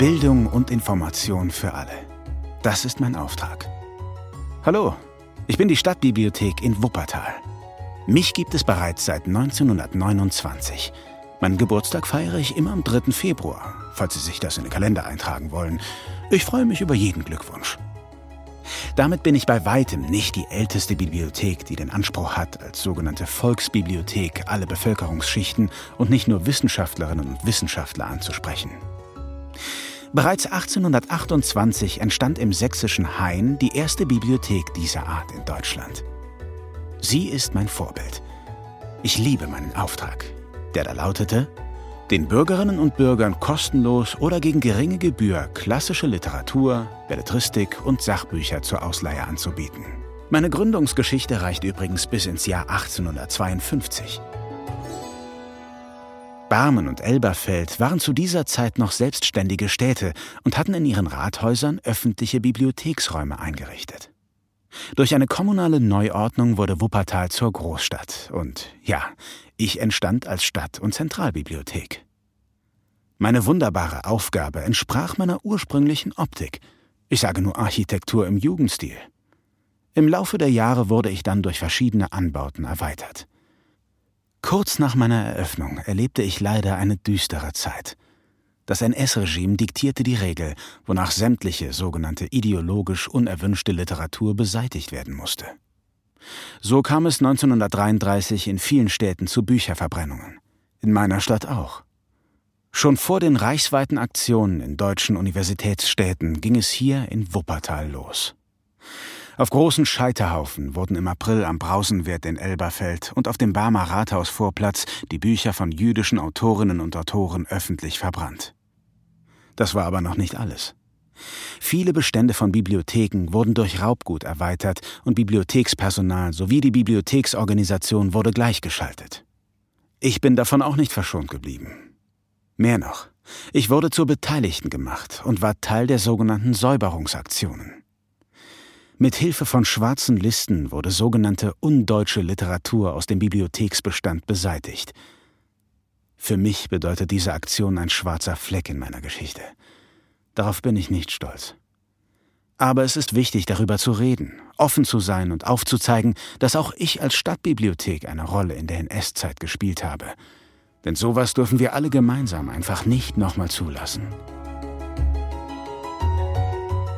Bildung und Information für alle. Das ist mein Auftrag. Hallo, ich bin die Stadtbibliothek in Wuppertal. Mich gibt es bereits seit 1929. Meinen Geburtstag feiere ich immer am 3. Februar, falls Sie sich das in den Kalender eintragen wollen. Ich freue mich über jeden Glückwunsch. Damit bin ich bei weitem nicht die älteste Bibliothek, die den Anspruch hat, als sogenannte Volksbibliothek alle Bevölkerungsschichten und nicht nur Wissenschaftlerinnen und Wissenschaftler anzusprechen. Bereits 1828 entstand im sächsischen Hain die erste Bibliothek dieser Art in Deutschland. Sie ist mein Vorbild. Ich liebe meinen Auftrag, der da lautete, den Bürgerinnen und Bürgern kostenlos oder gegen geringe Gebühr klassische Literatur, Belletristik und Sachbücher zur Ausleihe anzubieten. Meine Gründungsgeschichte reicht übrigens bis ins Jahr 1852. Barmen und Elberfeld waren zu dieser Zeit noch selbstständige Städte und hatten in ihren Rathäusern öffentliche Bibliotheksräume eingerichtet. Durch eine kommunale Neuordnung wurde Wuppertal zur Großstadt und ja, ich entstand als Stadt- und Zentralbibliothek. Meine wunderbare Aufgabe entsprach meiner ursprünglichen Optik. Ich sage nur Architektur im Jugendstil. Im Laufe der Jahre wurde ich dann durch verschiedene Anbauten erweitert. Kurz nach meiner Eröffnung erlebte ich leider eine düstere Zeit. Das NS-Regime diktierte die Regel, wonach sämtliche sogenannte ideologisch unerwünschte Literatur beseitigt werden musste. So kam es 1933 in vielen Städten zu Bücherverbrennungen. In meiner Stadt auch. Schon vor den reichsweiten Aktionen in deutschen Universitätsstädten ging es hier in Wuppertal los. Auf großen Scheiterhaufen wurden im April am Brausenwert in Elberfeld und auf dem Barmer Rathausvorplatz die Bücher von jüdischen Autorinnen und Autoren öffentlich verbrannt. Das war aber noch nicht alles. Viele Bestände von Bibliotheken wurden durch Raubgut erweitert und Bibliothekspersonal sowie die Bibliotheksorganisation wurde gleichgeschaltet. Ich bin davon auch nicht verschont geblieben. Mehr noch, ich wurde zur Beteiligten gemacht und war Teil der sogenannten Säuberungsaktionen. Mit Hilfe von schwarzen Listen wurde sogenannte undeutsche Literatur aus dem Bibliotheksbestand beseitigt. Für mich bedeutet diese Aktion ein schwarzer Fleck in meiner Geschichte. Darauf bin ich nicht stolz. Aber es ist wichtig, darüber zu reden, offen zu sein und aufzuzeigen, dass auch ich als Stadtbibliothek eine Rolle in der NS-Zeit gespielt habe. Denn sowas dürfen wir alle gemeinsam einfach nicht nochmal zulassen.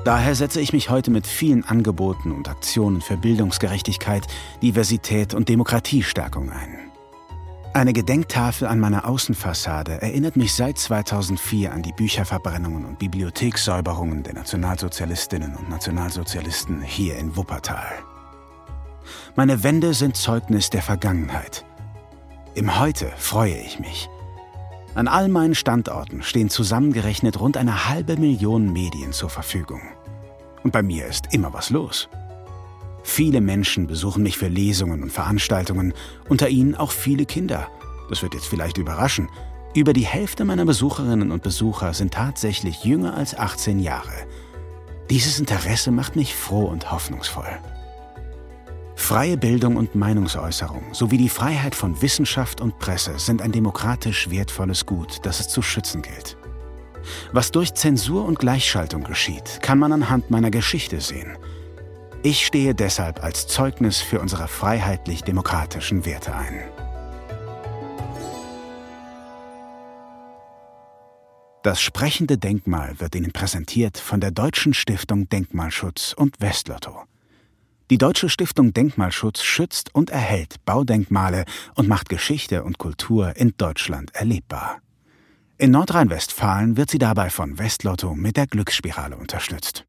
Daher setze ich mich heute mit vielen Angeboten und Aktionen für Bildungsgerechtigkeit, Diversität und Demokratiestärkung ein. Eine Gedenktafel an meiner Außenfassade erinnert mich seit 2004 an die Bücherverbrennungen und Bibliothekssäuberungen der Nationalsozialistinnen und Nationalsozialisten hier in Wuppertal. Meine Wände sind Zeugnis der Vergangenheit. Im Heute freue ich mich. An all meinen Standorten stehen zusammengerechnet rund eine halbe Million Medien zur Verfügung. Und bei mir ist immer was los. Viele Menschen besuchen mich für Lesungen und Veranstaltungen, unter ihnen auch viele Kinder. Das wird jetzt vielleicht überraschen. Über die Hälfte meiner Besucherinnen und Besucher sind tatsächlich jünger als 18 Jahre. Dieses Interesse macht mich froh und hoffnungsvoll. Freie Bildung und Meinungsäußerung sowie die Freiheit von Wissenschaft und Presse sind ein demokratisch wertvolles Gut, das es zu schützen gilt. Was durch Zensur und Gleichschaltung geschieht, kann man anhand meiner Geschichte sehen. Ich stehe deshalb als Zeugnis für unsere freiheitlich-demokratischen Werte ein. Das sprechende Denkmal wird Ihnen präsentiert von der Deutschen Stiftung Denkmalschutz und Westlotto. Die Deutsche Stiftung Denkmalschutz schützt und erhält Baudenkmale und macht Geschichte und Kultur in Deutschland erlebbar. In Nordrhein-Westfalen wird sie dabei von Westlotto mit der Glücksspirale unterstützt.